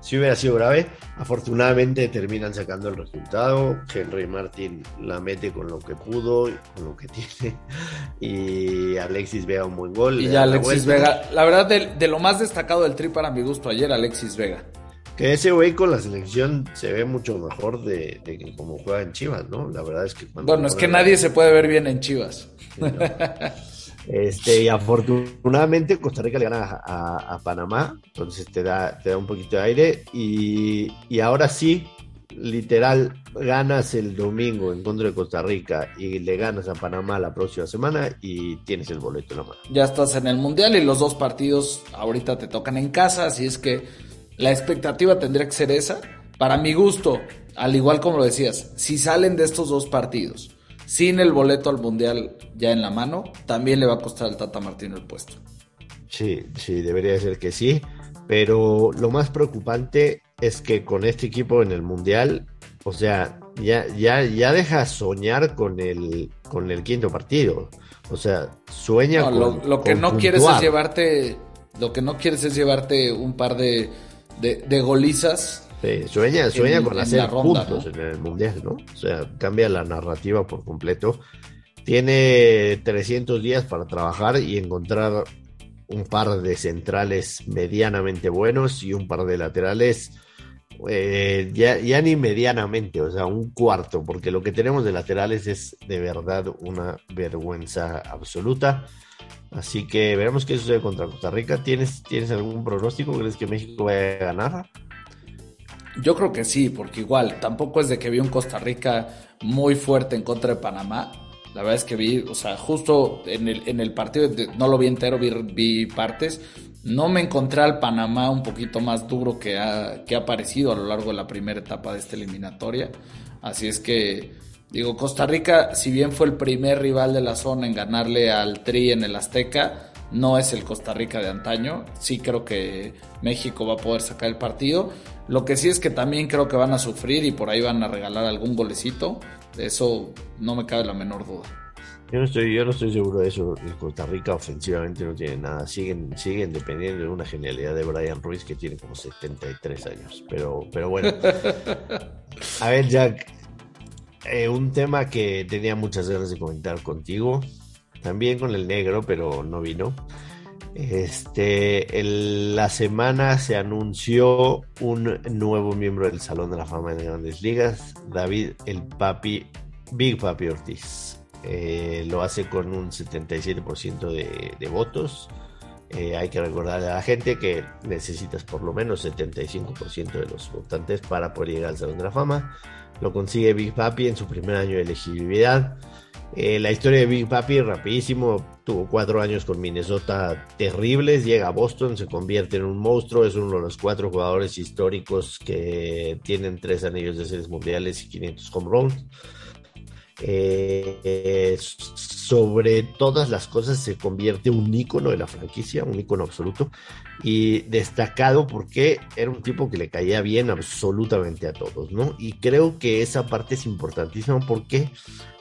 Si hubiera sido grave, afortunadamente terminan sacando el resultado, Henry Martin la mete con lo que pudo, con lo que tiene, y Alexis Vega un buen gol. Y ya Alexis la Vega, la verdad, de, de lo más destacado del tri para mi gusto ayer, Alexis Vega. Que ese güey con la selección se ve mucho mejor de, de que como juega en Chivas, ¿no? La verdad es que Bueno, es que nadie la... se puede ver bien en Chivas. Sí, no. Este, y afortunadamente Costa Rica le gana a, a, a, Panamá, entonces te da, te da un poquito de aire. Y, y ahora sí, literal, ganas el domingo en contra de Costa Rica y le ganas a Panamá la próxima semana y tienes el boleto en la mano. Ya estás en el Mundial y los dos partidos ahorita te tocan en casa, así es que la expectativa tendría que ser esa. Para mi gusto, al igual como lo decías, si salen de estos dos partidos sin el boleto al Mundial ya en la mano, también le va a costar al Tata Martino el puesto. Sí, sí, debería ser que sí. Pero lo más preocupante es que con este equipo en el Mundial, o sea, ya, ya, ya deja soñar con el, con el quinto partido. O sea, sueña no, con. Lo, lo que no puntuar. quieres es llevarte. Lo que no quieres es llevarte un par de, de, de golizas Sí, sueña, sueña en- con hacer la ronda, puntos ¿no? en el mundial, ¿no? O sea, cambia la narrativa por completo. Tiene 300 días para trabajar y encontrar un par de centrales medianamente buenos y un par de laterales eh, ya, ya ni medianamente, o sea, un cuarto, porque lo que tenemos de laterales es de verdad una vergüenza absoluta. Así que veremos qué sucede contra Costa Rica. ¿Tienes, ¿tienes algún pronóstico? ¿Crees que México vaya a ganar? Yo creo que sí, porque igual tampoco es de que vi un Costa Rica muy fuerte en contra de Panamá. La verdad es que vi, o sea, justo en el, en el partido, no lo vi entero, vi, vi partes. No me encontré al Panamá un poquito más duro que ha, que ha aparecido a lo largo de la primera etapa de esta eliminatoria. Así es que, digo, Costa Rica, si bien fue el primer rival de la zona en ganarle al Tri en el Azteca, no es el Costa Rica de antaño. Sí creo que México va a poder sacar el partido. Lo que sí es que también creo que van a sufrir y por ahí van a regalar algún golecito. De eso no me cabe la menor duda. Yo no estoy, yo no estoy seguro de eso. Costa Rica ofensivamente no tiene nada. Siguen, siguen dependiendo de una genialidad de Brian Ruiz que tiene como 73 años. Pero, pero bueno. A ver, Jack. Eh, un tema que tenía muchas ganas de comentar contigo. También con el negro, pero no vino. Este, la semana se anunció un nuevo miembro del Salón de la Fama de Grandes Ligas, David el Papi, Big Papi Ortiz. Eh, lo hace con un 77% de, votos. Eh, hay que recordarle a la gente que necesitas por lo menos 75% de los votantes para poder llegar al Salón de la Fama. Lo consigue Big Papi en su primer año de elegibilidad. Eh, la historia de Big Papi, rapidísimo, tuvo cuatro años con Minnesota terribles, llega a Boston, se convierte en un monstruo, es uno de los cuatro jugadores históricos que tienen tres anillos de series mundiales y 500 home runs. Eh, sobre todas las cosas se convierte un ícono de la franquicia, un ícono absoluto y destacado porque era un tipo que le caía bien absolutamente a todos, ¿no? Y creo que esa parte es importantísima porque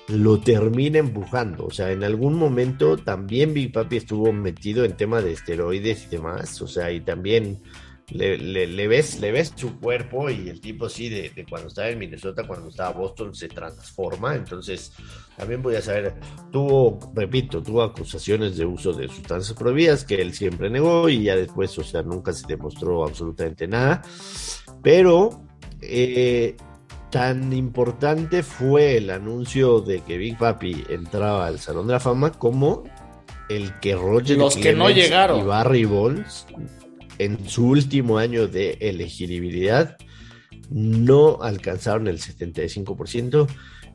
lo termina empujando. O sea, en algún momento también Big Papi estuvo metido en tema de esteroides y demás. O sea, y también le, ves, le ves su cuerpo y el tipo sí, de, cuando estaba en Minnesota, cuando estaba en Boston, se transforma. Entonces, también voy a saber, tuvo, repito, tuvo acusaciones de uso de sustancias prohibidas que él siempre negó y ya después, o sea, nunca se demostró absolutamente nada. Pero... Eh, tan importante fue el anuncio de que Big Papi entraba al Salón de la Fama como el que Roger Los que no llegaron. y Barry Bonds en su último año de elegibilidad no alcanzaron el 75%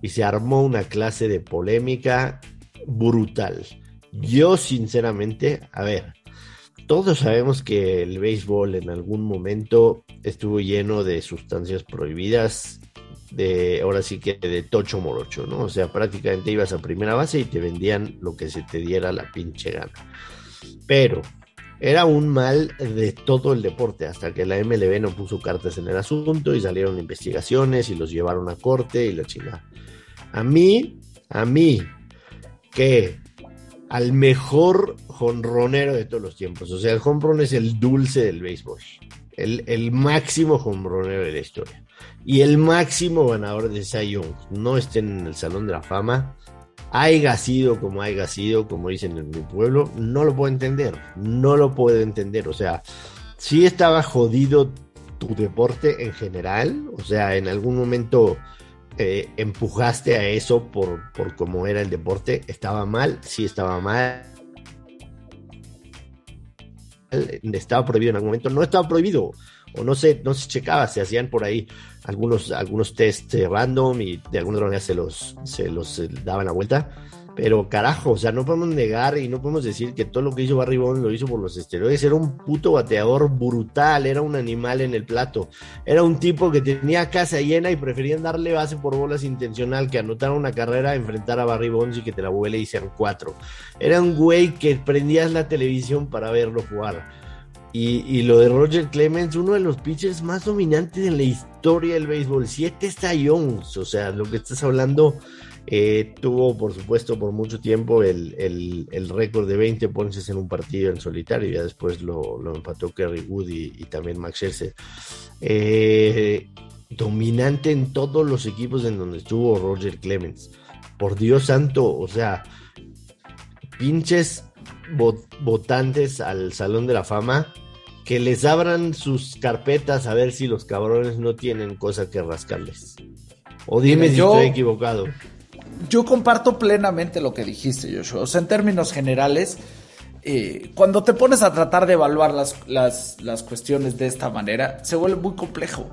y se armó una clase de polémica brutal. Yo sinceramente, a ver, todos sabemos que el béisbol en algún momento estuvo lleno de sustancias prohibidas de, ahora sí que de tocho morocho, ¿no? O sea, prácticamente ibas a primera base y te vendían lo que se te diera la pinche gana. Pero era un mal de todo el deporte, hasta que la MLB no puso cartas en el asunto y salieron investigaciones y los llevaron a corte y la chingada. A mí, a mí, que al mejor jonronero de todos los tiempos, o sea, el jonrón es el dulce del béisbol, el, el máximo jonronero de la historia. Y el máximo ganador de Cy Young. No estén en el Salón de la Fama, haya sido como haya sido, como dicen en mi pueblo, no lo puedo entender, no lo puedo entender. O sea, si estaba jodido tu deporte en general, o sea, en algún momento eh, empujaste a eso por, por cómo era el deporte, estaba mal, sí estaba mal. Estaba prohibido en algún momento, no estaba prohibido, o no se, no se checaba, se hacían por ahí algunos, algunos test eh, random y de alguna manera se los, se los eh, daban la vuelta. Pero carajo, o sea, no podemos negar y no podemos decir que todo lo que hizo Barry Bonds lo hizo por los esteroides. Era un puto bateador brutal, era un animal en el plato. Era un tipo que tenía casa llena y preferían darle base por bolas intencional que anotar una carrera, enfrentar a Barry Bonds y que te la vuele y sean cuatro. Era un güey que prendías la televisión para verlo jugar. Y, lo de Roger Clemens, uno de los pitchers más dominantes en la historia del béisbol. Siete Jones, o sea, lo que estás hablando, eh, tuvo por supuesto por mucho tiempo el, récord de 20 ponches en un partido en solitario, ya después lo, empató Kerry Wood y, también Max Scherzer. Eh, dominante en todos los equipos en donde estuvo Roger Clemens. Por Dios santo, o sea, pinches votantes al Salón de la Fama que les abran sus carpetas a ver si los cabrones no tienen cosa que rascarles. O dime si estoy equivocado. Yo comparto plenamente lo que dijiste, Joshua. O sea, en términos generales, eh, cuando te pones a tratar de evaluar las, las, las cuestiones de esta manera, se vuelve muy complejo.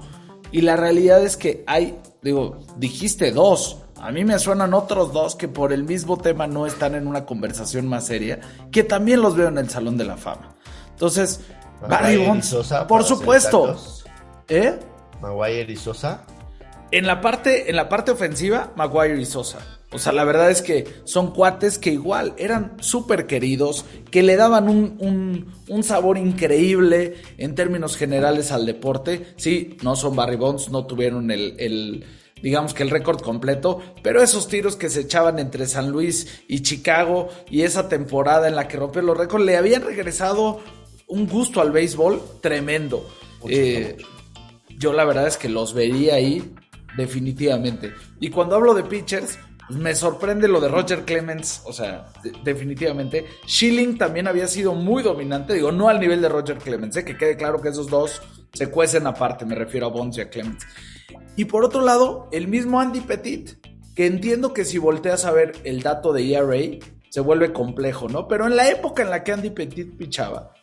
Y la realidad es que hay, digo, dijiste dos. A mí me suenan otros dos que por el mismo tema no están en una conversación más seria, que también los veo en el Salón de la Fama. Entonces, Barry Bonds, por supuesto. ¿Eh? Maguire y Sosa. En la parte, en la parte ofensiva, Maguire y Sosa. O sea, la verdad es que son cuates que igual eran súper queridos, que le daban un, un, sabor increíble en términos generales al deporte. Sí, no son Barry Bonds, no tuvieron el, digamos que el récord completo, pero esos tiros que se echaban entre San Luis y Chicago y esa temporada en la que rompió los récords le habían regresado un gusto al béisbol tremendo. Eh, yo la verdad es que los vería ahí definitivamente. Y cuando hablo de pitchers, pues me sorprende lo de Roger Clemens, o sea, definitivamente. Schilling también había sido muy dominante, digo, no al nivel de Roger Clemens, ¿eh? que quede claro que esos dos se cuecen aparte, me refiero a Bonds y a Clemens. Y por otro lado, el mismo Andy Petit, que entiendo que si volteas a ver el dato de ERA, se vuelve complejo, ¿no? Pero en la época en la que Andy Petit pichaba,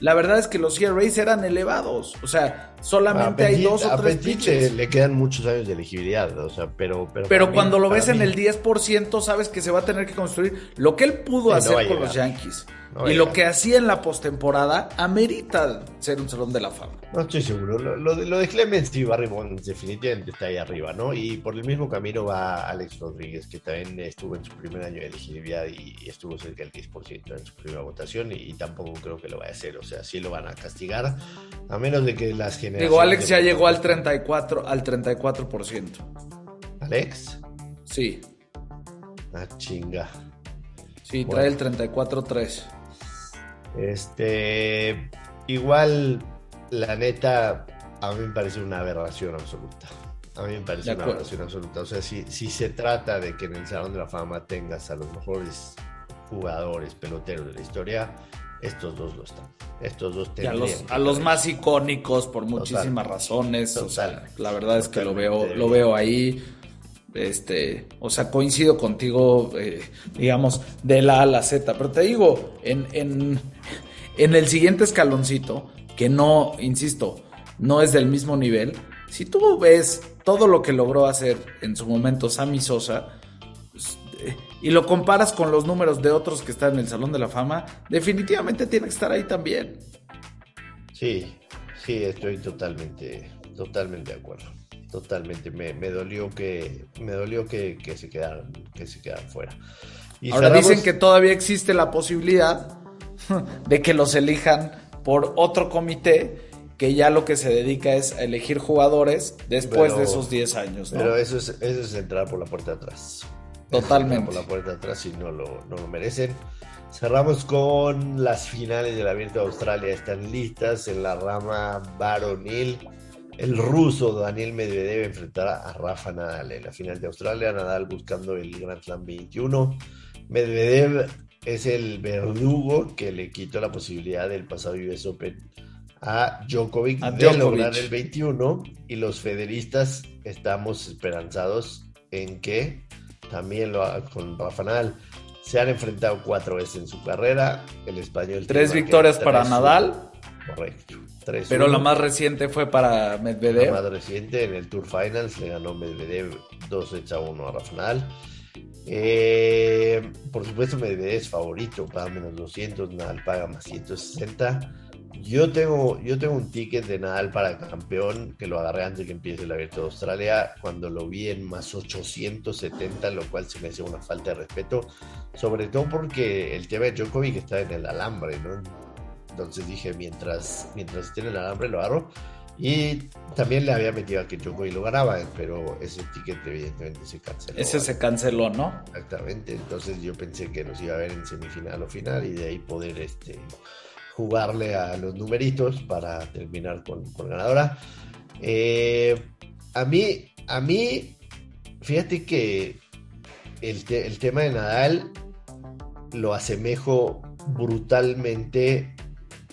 la verdad es que los ERAs eran elevados. O sea, solamente hay dos o tres. Le quedan muchos años de elegibilidad, o sea, pero... Pero, cuando lo ves en el 10%, sabes que se va a tener que construir lo que él pudo hacer con los Yankees y lo que hacía en la postemporada amerita ser un salón de la fama. No estoy seguro. Lo, de, lo de Clemens y Barry Bonds definitivamente está ahí arriba, ¿no? Y por el mismo camino va Alex Rodríguez, que también estuvo en su primer año de elegibilidad y, estuvo cerca del 10% en su primera votación y, tampoco creo que lo vaya a hacer. O sea, sí lo van a castigar, a menos de que las Digo, Alex ya llegó al 34%. Al 34%. ¿Alex? Sí. Ah, chinga. Sí, trae el 34-3. Este, igual, la neta, a mí me parece una aberración absoluta. A mí me parece una aberración absoluta. O sea, si, si se trata de que en el Salón de la Fama tengas a los mejores jugadores, peloteros de la historia, estos dos lo están. Estos dos a los, a los más icónicos por muchísimas razones. O sea, la verdad es que lo veo, lo veo ahí. Este, o sea, coincido contigo, eh, digamos, de la A a la Z. Pero te digo, en, en, en el siguiente escaloncito, que no, insisto, no es del mismo nivel, si tú ves todo lo que logró hacer en su momento Sammy Sosa y lo comparas con los números de otros que están en el Salón de la Fama, definitivamente tiene que estar ahí también. Sí, sí, estoy totalmente, totalmente de acuerdo totalmente. Me, dolió que me dolió que, se quedaran que se quedaran fuera. Y Ahora dicen que todavía existe la posibilidad de que los elijan por otro comité que ya lo que se dedica es a elegir jugadores después de esos 10 años. Pero eso es, eso es entrar por la puerta de atrás. Totalmente. por la puerta de atrás y no lo, no lo merecen. Cerramos con las finales del Abierto de Australia. Están listas en la rama varonil. El ruso Daniel Medvedev enfrentará a Rafa Nadal en la final de Australia. Nadal buscando el Grand Slam 21. Medvedev es el verdugo que le quitó la posibilidad del pasado US Open a Djokovic, de lograr el 21 y los federistas estamos esperanzados en que también lo con Rafa Nadal. Se han enfrentado cuatro veces en su carrera. El español. Tres victorias para Nadal. Correcto. Pero la más reciente fue para Medvedev. La más reciente en el Tour Finals le ganó Medvedev 2 a 1 a Rafael. Eh, por supuesto, Medvedev es favorito, paga menos 200, Nadal paga más 160. Yo tengo, yo tengo un ticket de Nadal para campeón que lo agarré antes de que empiece el Abierto de Australia, cuando lo vi en más 870, lo cual se me hace una falta de respeto, sobre todo porque el tema de Djokovic está en el alambre, ¿no? Entonces dije, mientras, mientras esté en el alambre lo agarro. Y también le había metido a que y lo ganaba, pero ese ticket evidentemente se canceló. Ese se canceló, ¿no? Exactamente. Entonces yo pensé que nos iba a ver en semifinal o final y de ahí poder este, jugarle a los numeritos para terminar con, con ganadora. Eh, a mí, a mí, fíjate que el, el tema de Nadal lo asemejo brutalmente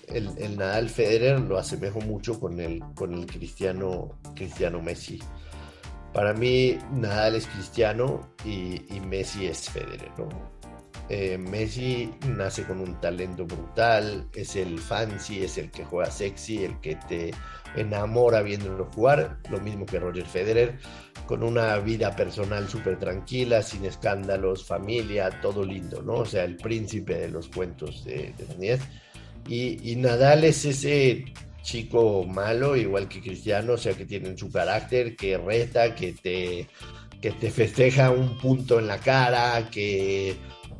el, Nadal Federer lo asemejo mucho con el, con el Cristiano, Cristiano Messi. Para mí, Nadal es Cristiano y, Messi es Federer, eh, Messi nace con un talento brutal, es el fancy, es el que juega sexy, el que te enamora viéndolo jugar, lo mismo que Roger Federer, con una vida personal súper tranquila, sin escándalos, familia, todo lindo, ¿no? O sea, el príncipe de los cuentos de, de y, Nadal es ese chico malo, igual que Cristiano, o sea, que tiene su carácter, que reta, que te, que te festeja un punto en la cara, que,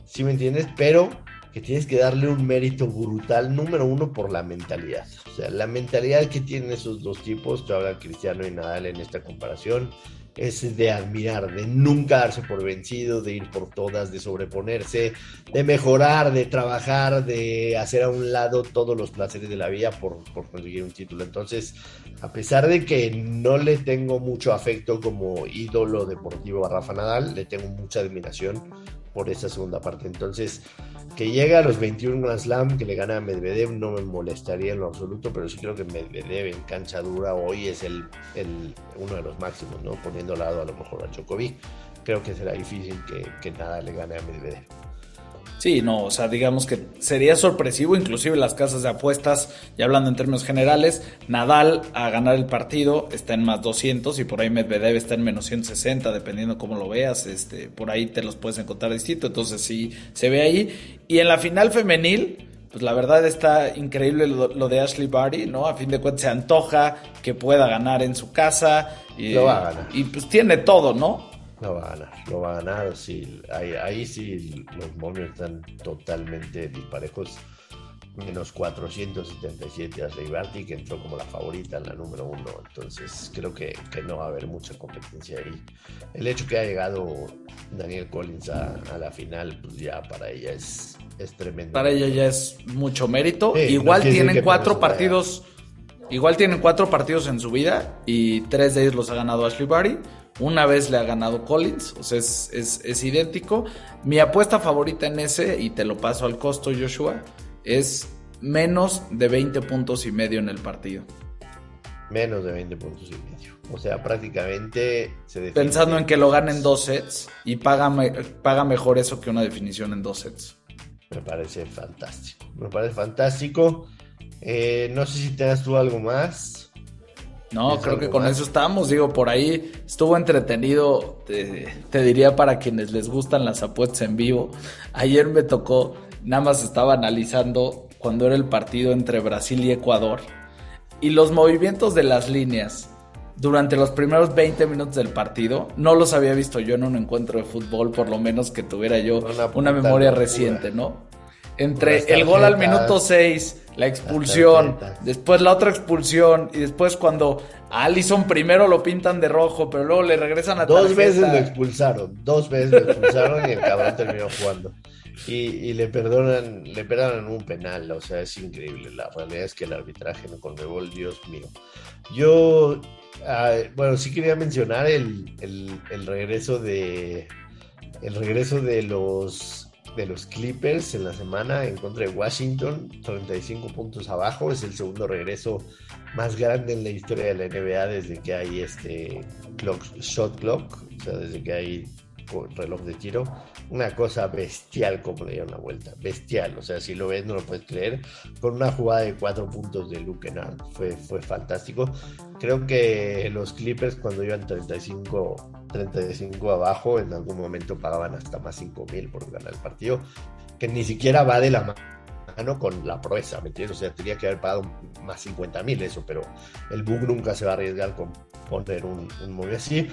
¿sí me entiendes? Pero que tienes que darle un mérito brutal, número uno, por la mentalidad. O sea, la mentalidad que tienen esos dos tipos, que habla Cristiano y Nadal en esta comparación, es de admirar, de nunca darse por vencido, de ir por todas, de sobreponerse, de mejorar, de trabajar, de hacer a un lado todos los placeres de la vida por, por conseguir un título. Entonces, a pesar de que no le tengo mucho afecto como ídolo deportivo a Rafa Nadal, le tengo mucha admiración por esa segunda parte. Entonces, que llegue a los 21 Grand Slam, que le gane a Medvedev, no me molestaría en lo absoluto, pero sí creo que Medvedev en cancha dura hoy es el, el uno de los máximos, ¿no? Poniendo al lado a lo mejor a Djokovic. Creo que será difícil que, que nada le gane a Medvedev. Sí, no, o sea, digamos que sería sorpresivo, inclusive las casas de apuestas, ya hablando en términos generales, Nadal a ganar el partido está en más 200 y por ahí Medvedev está en menos 160, dependiendo cómo lo veas, este, por ahí te los puedes encontrar distinto, entonces sí, se ve ahí. Y en la final femenil, pues la verdad está increíble lo, de Ashley Barty, ¿no? A fin de cuentas se antoja que pueda ganar en su casa. Y, lo va a ganar. Y pues tiene todo, ¿no? Lo va a ganar, lo va a ganar. Sí, ahí, ahí sí los momios están totalmente disparejos. Menos 477 a Barty, que entró como la favorita en la número uno. Entonces creo que, que, no va a haber mucha competencia ahí. El hecho que ha llegado Daniel Collins a, a la final, pues ya para ella es, es tremendo. Para ella ya es mucho mérito. Sí, igual no tienen cuatro partidos. Igual tienen cuatro partidos en su vida y tres de ellos los ha ganado Ashley Barty. Una vez le ha ganado Collins, o sea, es, es, es, idéntico. Mi apuesta favorita en ese, y te lo paso al costo, Joshua, es menos de 20 puntos y medio en el partido. Menos de 20 puntos y medio. O sea, prácticamente se Pensando en que lo ganen dos sets y paga, paga mejor eso que una definición en dos sets. Me parece fantástico. Me parece fantástico. Eh, no sé si tengas tú algo más. No, creo que con más? eso estamos. Digo, por ahí estuvo entretenido. Te, te, diría para quienes les gustan las apuestas en vivo. Ayer me tocó, nada más estaba analizando cuando era el partido entre Brasil y Ecuador. Y los movimientos de las líneas durante los primeros 20 minutos del partido no los había visto yo en un encuentro de fútbol, por lo menos que tuviera yo una, una memoria locura. reciente, ¿no? Entre el gol al minuto 6 la expulsión, después la otra expulsión y después cuando a Allison primero lo pintan de rojo, pero luego le regresan a Dos tarjeta. veces lo expulsaron, dos veces lo expulsaron y el cabrón terminó jugando. Y, y, le perdonan, le perdonan un penal, o sea, es increíble. La realidad es que el arbitraje no Conmebol, Dios mío. Yo, uh, bueno, sí quería mencionar el, el, el regreso de el regreso de los de los Clippers en la semana en contra de Washington, 35 puntos abajo, es el segundo regreso más grande en la historia de la NBA desde que hay este shot clock, o sea, desde que hay reloj de tiro, una cosa bestial como le dieron la vuelta, bestial, o sea, si lo ves no lo puedes creer, con una jugada de cuatro puntos de Luke Kennard, fue, fue fantástico. Creo que los Clippers cuando iban 35 35 abajo, en algún momento pagaban hasta más 5 mil por ganar el partido, que ni siquiera va de la mano con la proeza, ¿me entiendes? O sea, tenía que haber pagado más 50 mil eso, pero el Bug nunca se va a arriesgar con poner un, un así.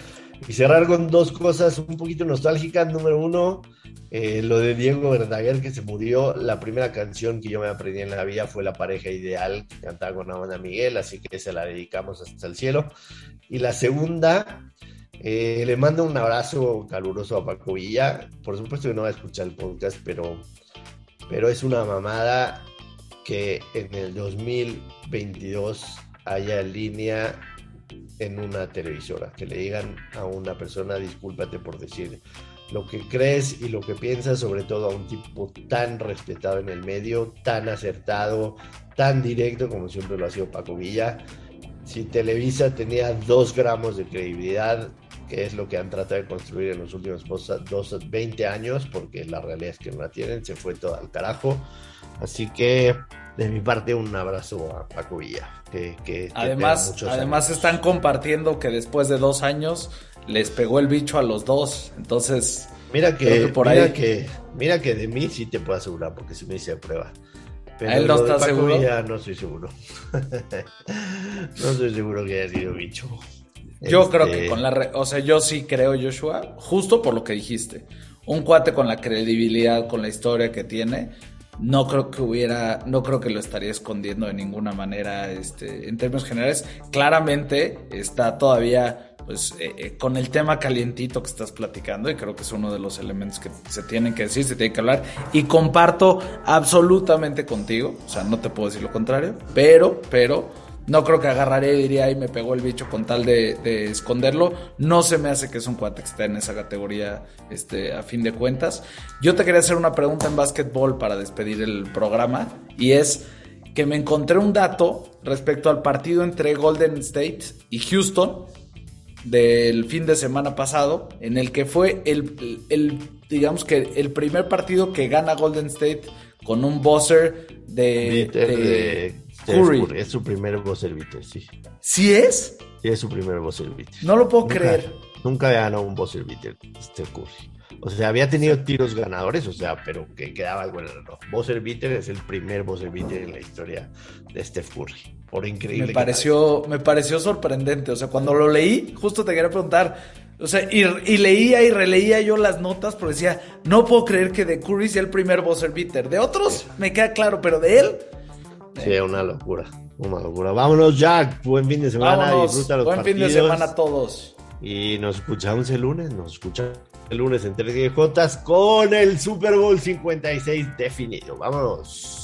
Y cerrar con dos cosas un poquito nostálgicas. Número uno, eh, lo de Diego Verdaguer que se murió. La primera canción que yo me aprendí en la vida fue La pareja ideal que cantaba con Amanda Miguel, así que se la dedicamos hasta el cielo. Y la segunda, eh, le mando un abrazo caluroso a Paco Villa. Por supuesto que no va a escuchar el podcast, pero, pero es una mamada que en el 2022 haya línea en una televisora, que le digan a una persona discúlpate por decir lo que crees y lo que piensas, sobre todo a un tipo tan respetado en el medio, tan acertado, tan directo como siempre lo ha sido Paco Villa. Si Televisa tenía dos gramos de credibilidad, que es lo que han tratado de construir en los últimos dos, 20 años, porque la realidad es que no la tienen, se fue todo al carajo. Así que de mi parte un abrazo a Paco Villa. Que, que, además, además están compartiendo que después de dos años les pegó el bicho a los dos. Entonces, mira que, por mira ahí... que mira que de mí sí te puedo asegurar, porque si me hice prueba. Pero ¿A él no está seguro? Villa, no estoy seguro. no estoy seguro que haya sido bicho. Yo este... creo que con la. O sea, yo sí creo, Joshua, justo por lo que dijiste. Un cuate con la credibilidad, con la historia que tiene, no creo que hubiera, no creo que lo estaría escondiendo de ninguna manera, este, en términos generales. Claramente está todavía pues eh, eh, con el tema calientito que estás platicando, y creo que es uno de los elementos que se tienen que decir, se tiene que hablar, y comparto absolutamente contigo, o sea, no te puedo decir lo contrario, pero, pero, no creo que agarraré y diría, y me pegó el bicho con tal de, esconderlo. No se me hace que es un cuate que esté en esa categoría, este, a fin de cuentas. Yo te quería hacer una pregunta en básquetbol para despedir el programa, y es que me encontré un dato respecto al partido entre Golden State y Houston del fin de semana pasado, en el que fue el, el, digamos que el primer partido que gana Golden State con un buzzer de, Curry. Es su primer buzzer beater, sí. ¿Sí es? Sí, es su primer buzzer beater. No lo puedo creer. Nunca ganó un buzzer beater este Curry. O sea, había tenido tiros ganadores, o sea, pero que quedaba algo en el reloj. Buzzer beater es el primer buzzer beater en la historia de Steph Curry. Por increíble. Me pareció, me pareció sorprendente. O sea, cuando lo leí, justo te quería preguntar. O sea, y, leía y releía yo las notas, porque decía, no puedo creer que de Curry sea el primer buzzer beater. De otros me queda claro, pero de él. Sí, una locura. Una locura. Vámonos, Jack. Buen fin de semana. Vámonos. Buen fin de semana a todos. Y nos escuchamos el lunes. Nos escuchamos el lunes en 3 con el Super Bowl 56 definido. Vámonos.